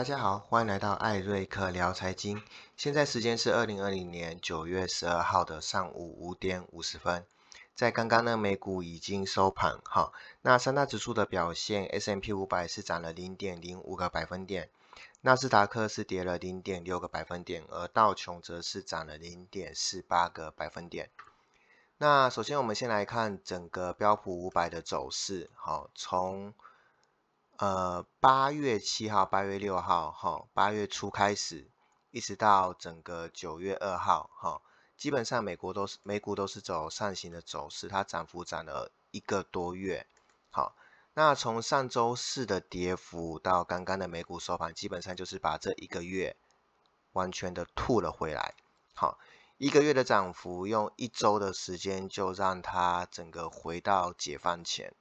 大家好，欢迎来到艾瑞克聊财经。现在时间是二零二零年九月十二号的上午五点五十分。在刚刚呢，美股已经收盘，哈。那三大指数的表现，S M P 五百是涨了零点零五个百分点，纳斯达克是跌了零点六个百分点，而道琼则是涨了零点四八个百分点。那首先我们先来看整个标普五百的走势，好，从呃，八月七号、八月六号，哈，八月初开始，一直到整个九月二号，哈，基本上美国都是美股都是走上行的走势，它涨幅涨了一个多月，好，那从上周四的跌幅到刚刚的美股收盘，基本上就是把这一个月完全的吐了回来，好，一个月的涨幅用一周的时间就让它整个回到解放前。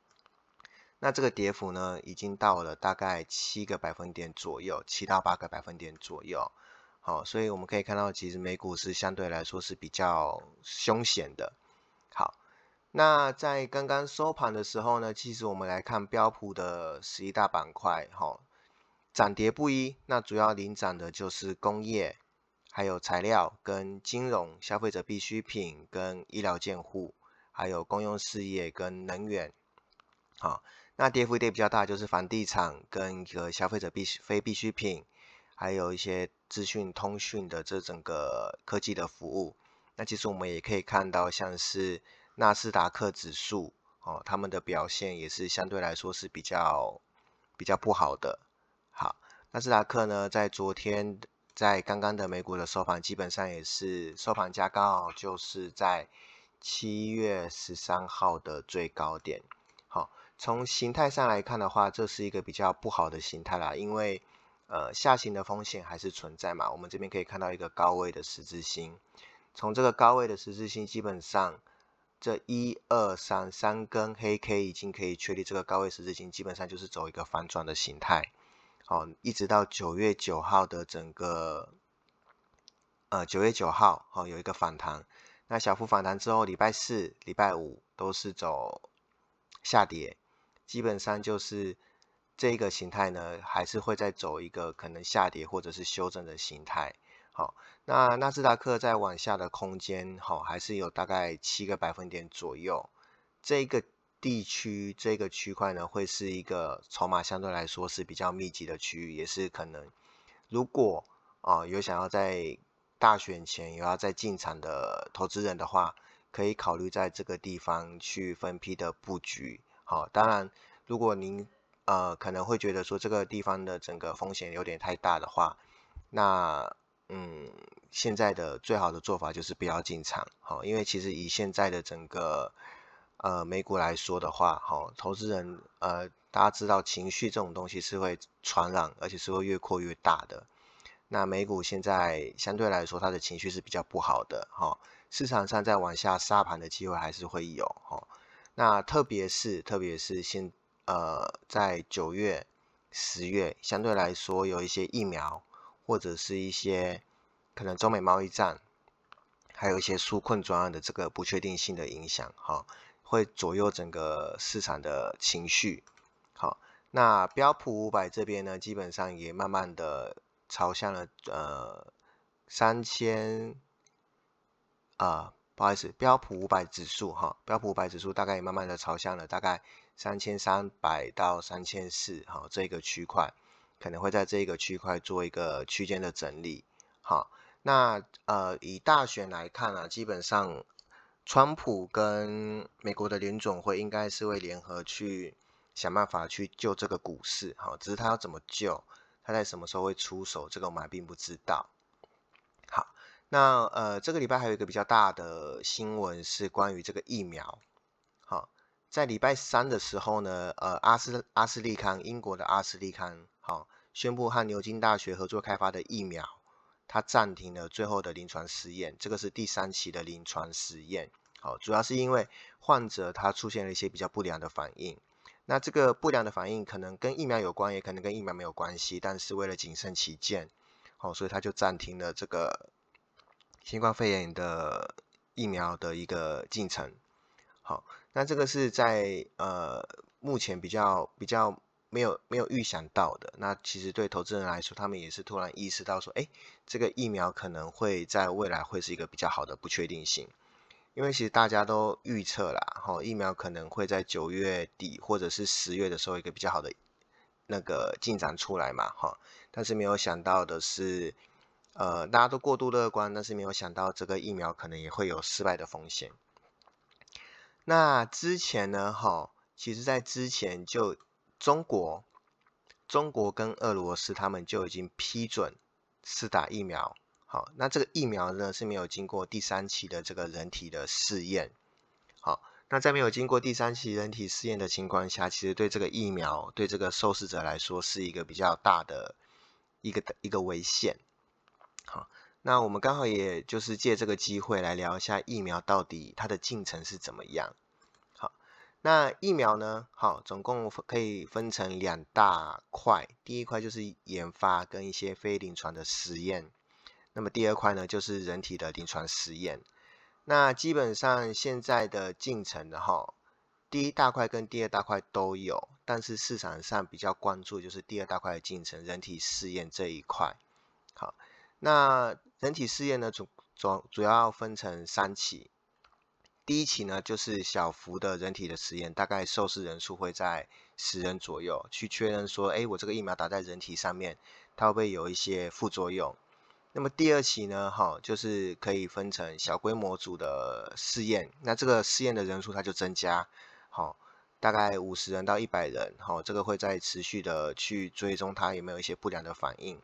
那这个跌幅呢，已经到了大概七个百分点左右，七到八个百分点左右。好，所以我们可以看到，其实美股是相对来说是比较凶险的。好，那在刚刚收盘的时候呢，其实我们来看标普的十一大板块，哈，涨跌不一。那主要领涨的就是工业、还有材料跟金融、消费者必需品跟医疗健护，还有公用事业跟能源。好。那跌幅跌比较大，就是房地产跟一个消费者必需非必需品，还有一些资讯通讯的这整个科技的服务。那其实我们也可以看到，像是纳斯达克指数哦，他们的表现也是相对来说是比较比较不好的。好，纳斯达克呢，在昨天在刚刚的美股的收盘，基本上也是收盘价刚好就是在七月十三号的最高点。好。从形态上来看的话，这是一个比较不好的形态啦，因为呃下行的风险还是存在嘛。我们这边可以看到一个高位的十字星，从这个高位的十字星，基本上这一二三三根黑 K 已经可以确立这个高位十字星基本上就是走一个反转的形态。好，一直到九月九号的整个呃九月九号，好有一个反弹，那小幅反弹之后，礼拜四、礼拜五都是走下跌。基本上就是这个形态呢，还是会再走一个可能下跌或者是修正的形态。好，那纳斯达克在往下的空间，好，还是有大概七个百分点左右。这个地区这个区块呢，会是一个筹码相对来说是比较密集的区域，也是可能如果啊有想要在大选前有要再进场的投资人的话，可以考虑在这个地方去分批的布局。好，当然，如果您呃可能会觉得说这个地方的整个风险有点太大的话，那嗯，现在的最好的做法就是不要进场，好，因为其实以现在的整个呃美股来说的话，好，投资人呃大家知道情绪这种东西是会传染，而且是会越扩越大的。那美股现在相对来说它的情绪是比较不好的，哈，市场上在往下杀盘的机会还是会有，哈。那特别是，特别是现呃，在九月、十月，相对来说有一些疫苗，或者是一些可能中美贸易战，还有一些纾困专案的这个不确定性的影响，哈，会左右整个市场的情绪。好，那标普五百这边呢，基本上也慢慢的朝向了呃三千啊。不好意思，标普五百指数哈，标普五百指数大概也慢慢的朝向了大概三千三百到三千四哈这个区块，可能会在这个区块做一个区间的整理。好，那呃以大选来看啊，基本上川普跟美国的联总会应该是会联合去想办法去救这个股市哈，只是他要怎么救，他在什么时候会出手，这个我们还并不知道。那呃，这个礼拜还有一个比较大的新闻是关于这个疫苗。好，在礼拜三的时候呢，呃，阿斯阿斯利康，英国的阿斯利康，好，宣布和牛津大学合作开发的疫苗，它暂停了最后的临床试验。这个是第三期的临床实验。好，主要是因为患者他出现了一些比较不良的反应。那这个不良的反应可能跟疫苗有关，也可能跟疫苗没有关系。但是为了谨慎起见，好，所以他就暂停了这个。新冠肺炎的疫苗的一个进程，好，那这个是在呃目前比较比较没有没有预想到的。那其实对投资人来说，他们也是突然意识到说，哎，这个疫苗可能会在未来会是一个比较好的不确定性。因为其实大家都预测啦，哈，疫苗可能会在九月底或者是十月的时候一个比较好的那个进展出来嘛，哈。但是没有想到的是，呃，大家都过度乐观，但是没有想到这个疫苗可能也会有失败的风险。那之前呢，哈，其实在之前就中国、中国跟俄罗斯他们就已经批准试打疫苗。好，那这个疫苗呢是没有经过第三期的这个人体的试验。好，那在没有经过第三期人体试验的情况下，其实对这个疫苗对这个受试者来说是一个比较大的一个一个危险。好，那我们刚好也就是借这个机会来聊一下疫苗到底它的进程是怎么样。好，那疫苗呢，好，总共可以分成两大块，第一块就是研发跟一些非临床的实验。那么第二块呢，就是人体的临床实验。那基本上现在的进程的哈，第一大块跟第二大块都有，但是市场上比较关注就是第二大块的进程，人体试验这一块。好，那人体试验呢，主主主要分成三期。第一期呢，就是小幅的人体的实验，大概受试人数会在十人左右，去确认说，哎，我这个疫苗打在人体上面，它会不会有一些副作用？那么第二期呢，哈，就是可以分成小规模组的试验，那这个试验的人数它就增加，好，大概五十人到一百人，好，这个会在持续的去追踪它有没有一些不良的反应。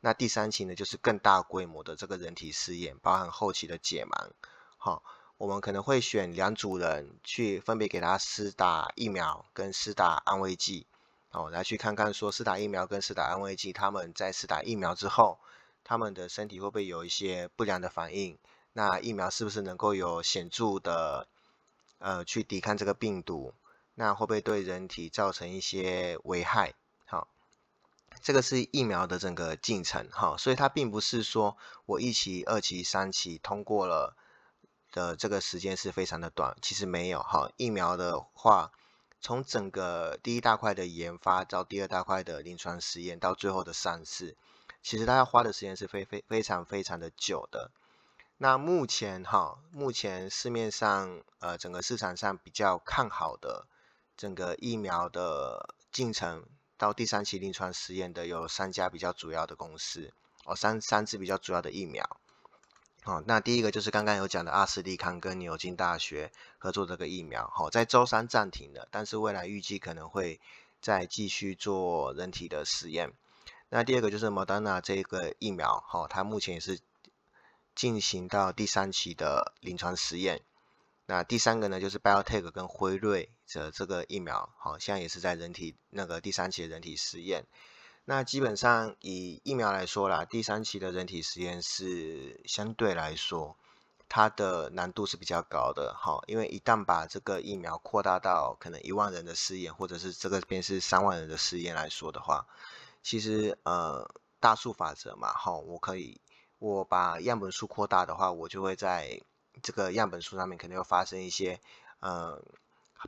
那第三期呢，就是更大规模的这个人体试验，包含后期的解盲，好，我们可能会选两组人去分别给他施打疫苗跟施打安慰剂，好，来去看看说施打疫苗跟施打安慰剂，他们在施打疫苗之后。他们的身体会不会有一些不良的反应？那疫苗是不是能够有显著的呃去抵抗这个病毒？那会不会对人体造成一些危害？这个是疫苗的整个进程哈，所以它并不是说我一期、二期、三期通过了的这个时间是非常的短，其实没有哈。疫苗的话，从整个第一大块的研发到第二大块的临床实验到最后的上市。其实它要花的时间是非非非常非常的久的。那目前哈，目前市面上呃整个市场上比较看好的整个疫苗的进程到第三期临床实验的有三家比较主要的公司哦，三三支比较主要的疫苗。哦，那第一个就是刚刚有讲的阿斯利康跟牛津大学合作这个疫苗，好，在周三暂停了，但是未来预计可能会再继续做人体的实验。那第二个就是 Moderna 这个疫苗，哈，它目前也是进行到第三期的临床实验。那第三个呢，就是 BioTech 跟辉瑞的这个疫苗，好，现在也是在人体那个第三期的人体实验。那基本上以疫苗来说啦，第三期的人体实验是相对来说它的难度是比较高的，哈，因为一旦把这个疫苗扩大到可能一万人的试验，或者是这个边是三万人的试验来说的话，其实，呃，大数法则嘛，哈，我可以，我把样本数扩大的话，我就会在这个样本数上面肯定会发生一些，呃，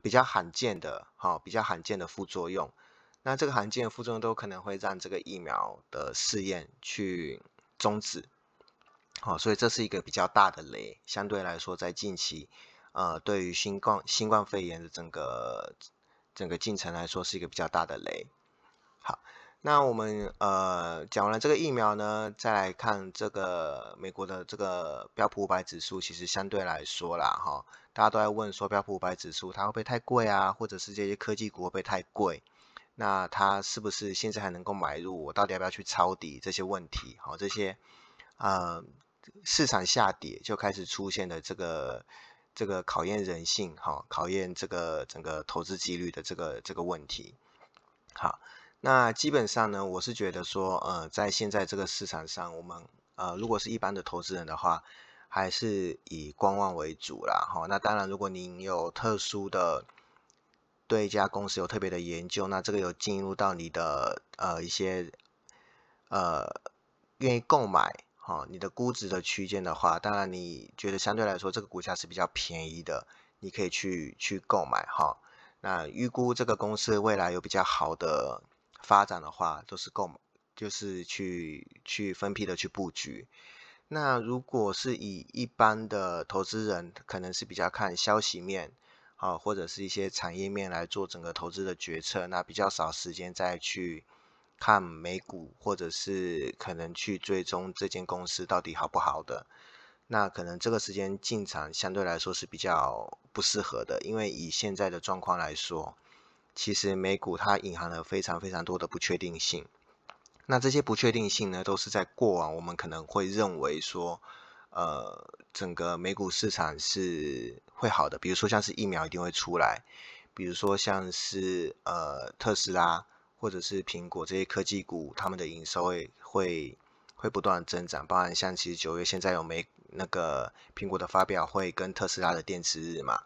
比较罕见的，哈，比较罕见的副作用。那这个罕见的副作用都可能会让这个疫苗的试验去终止，好，所以这是一个比较大的雷。相对来说，在近期，呃，对于新冠新冠肺炎的整个整个进程来说，是一个比较大的雷。好。那我们呃讲完了这个疫苗呢，再来看这个美国的这个标普五百指数，其实相对来说啦，哈，大家都在问说标普五百指数它会不会太贵啊，或者是这些科技股会不会太贵？那它是不是现在还能够买入？我到底要不要去抄底？这些问题，好，这些呃市场下跌就开始出现的这个这个考验人性，哈，考验这个整个投资纪律的这个这个问题，好。那基本上呢，我是觉得说，呃，在现在这个市场上，我们呃，如果是一般的投资人的话，还是以观望为主啦。哈，那当然，如果您有特殊的对一家公司有特别的研究，那这个有进入到你的呃一些呃愿意购买哈，你的估值的区间的话，当然你觉得相对来说这个股价是比较便宜的，你可以去去购买哈。那预估这个公司未来有比较好的。发展的话，都是购买，就是去去分批的去布局。那如果是以一般的投资人，可能是比较看消息面，啊，或者是一些产业面来做整个投资的决策，那比较少时间再去看美股，或者是可能去追踪这间公司到底好不好的。那可能这个时间进场相对来说是比较不适合的，因为以现在的状况来说，其实美股它隐含了非常非常多的不确定性。那这些不确定性呢，都是在过往我们可能会认为说，呃，整个美股市场是会好的，比如说像是疫苗一定会出来，比如说像是呃特斯拉或者是苹果这些科技股，他们的营收会会会不断增长，包含像其实九月现在有美。那个苹果的发表会跟特斯拉的电池日嘛，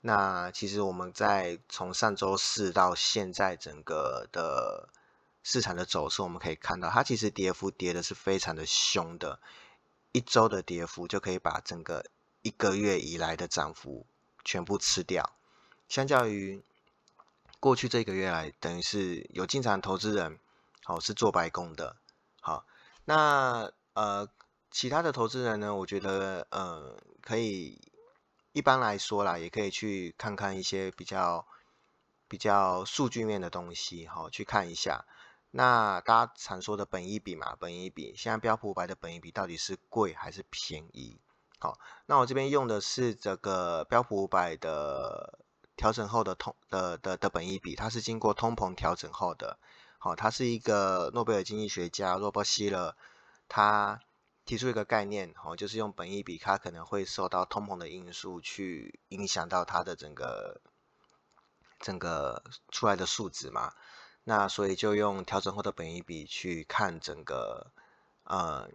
那其实我们在从上周四到现在整个的市场的走势，我们可以看到它其实跌幅跌的是非常的凶的，一周的跌幅就可以把整个一个月以来的涨幅全部吃掉，相较于过去这个月来，等于是有进场投资人，好是做白工的，好，那呃。其他的投资人呢？我觉得，呃，可以一般来说啦，也可以去看看一些比较比较数据面的东西，哈，去看一下。那大家常说的本益比嘛，本益比，现在标普五百的本益比到底是贵还是便宜？好，那我这边用的是这个标普五百的调整后的通的的的本益比，它是经过通膨调整后的。好，它是一个诺贝尔经济学家罗伯希勒，他。提出一个概念，哦，就是用本益比，它可能会受到通膨的因素去影响到它的整个整个出来的数值嘛。那所以就用调整后的本益比去看整个呃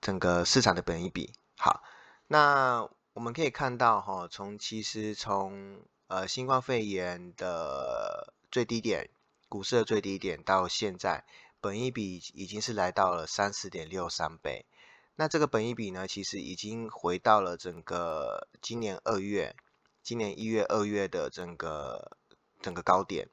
整个市场的本益比。好，那我们可以看到哈，从其实从呃新冠肺炎的最低点，股市的最低点到现在。本益比已经是来到了三十点六三倍，那这个本益比呢，其实已经回到了整个今年二月、今年一月、二月的整个整个高点。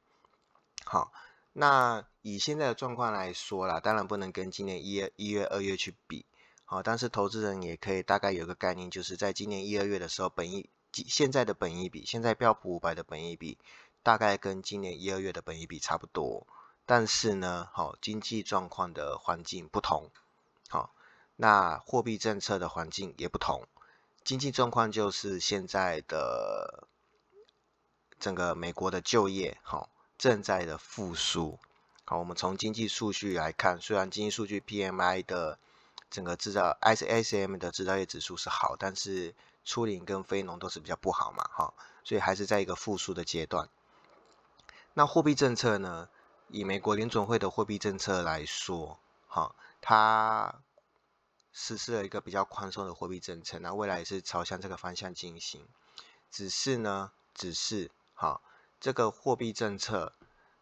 好，那以现在的状况来说啦，当然不能跟今年一月、一月、二月去比。好，但是投资人也可以大概有个概念，就是在今年一、二月的时候，本益现在的本益比，现在标普五百的本益比，大概跟今年一、二月的本益比差不多。但是呢，好经济状况的环境不同，好，那货币政策的环境也不同。经济状况就是现在的整个美国的就业，好正在的复苏。好，我们从经济数据来看，虽然经济数据 PMI 的整个制造 ISM 的制造业指数是好，但是初领跟非农都是比较不好嘛，哈，所以还是在一个复苏的阶段。那货币政策呢？以美国联总会的货币政策来说，哈，它实施了一个比较宽松的货币政策，那未来也是朝向这个方向进行。只是呢，只是哈，这个货币政策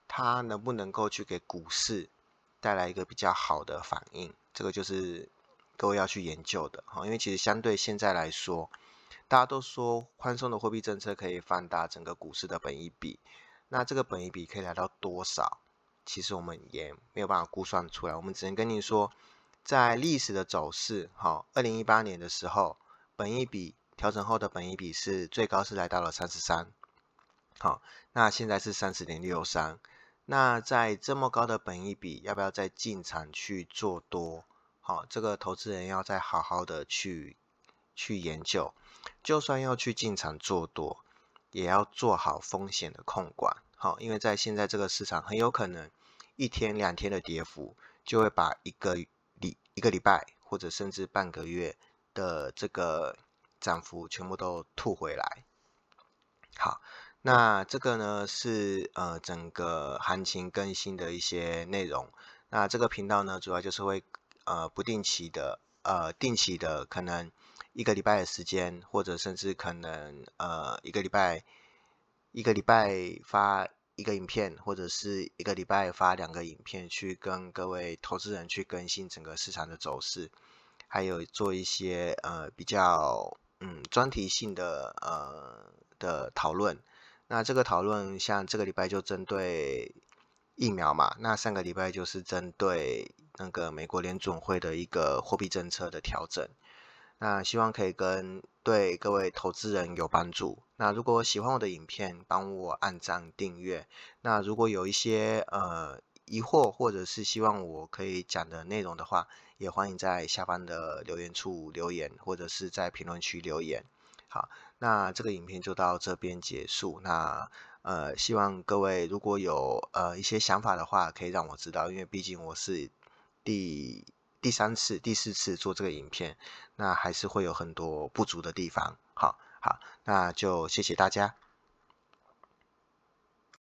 它能不能够去给股市带来一个比较好的反应，这个就是各位要去研究的哈。因为其实相对现在来说，大家都说宽松的货币政策可以放大整个股市的本益比，那这个本益比可以来到多少？其实我们也没有办法估算出来，我们只能跟你说，在历史的走势，好，二零一八年的时候，本一比调整后的本一比是最高是来到了三十三，好，那现在是三十点六三，那在这么高的本一比，要不要再进场去做多？好，这个投资人要再好好的去去研究，就算要去进场做多，也要做好风险的控管。好，因为在现在这个市场，很有可能一天两天的跌幅，就会把一个礼一个礼拜或者甚至半个月的这个涨幅全部都吐回来。好，那这个呢是呃整个行情更新的一些内容。那这个频道呢，主要就是会呃不定期的呃定期的，可能一个礼拜的时间，或者甚至可能呃一个礼拜。一个礼拜发一个影片，或者是一个礼拜发两个影片，去跟各位投资人去更新整个市场的走势，还有做一些呃比较嗯专题性的呃的讨论。那这个讨论像这个礼拜就针对疫苗嘛，那上个礼拜就是针对那个美国联准会的一个货币政策的调整，那希望可以跟对各位投资人有帮助。那如果喜欢我的影片，帮我按赞订阅。那如果有一些呃疑惑或者是希望我可以讲的内容的话，也欢迎在下方的留言处留言，或者是在评论区留言。好，那这个影片就到这边结束。那呃，希望各位如果有呃一些想法的话，可以让我知道，因为毕竟我是第第三次、第四次做这个影片，那还是会有很多不足的地方。好，好，那就谢谢大家。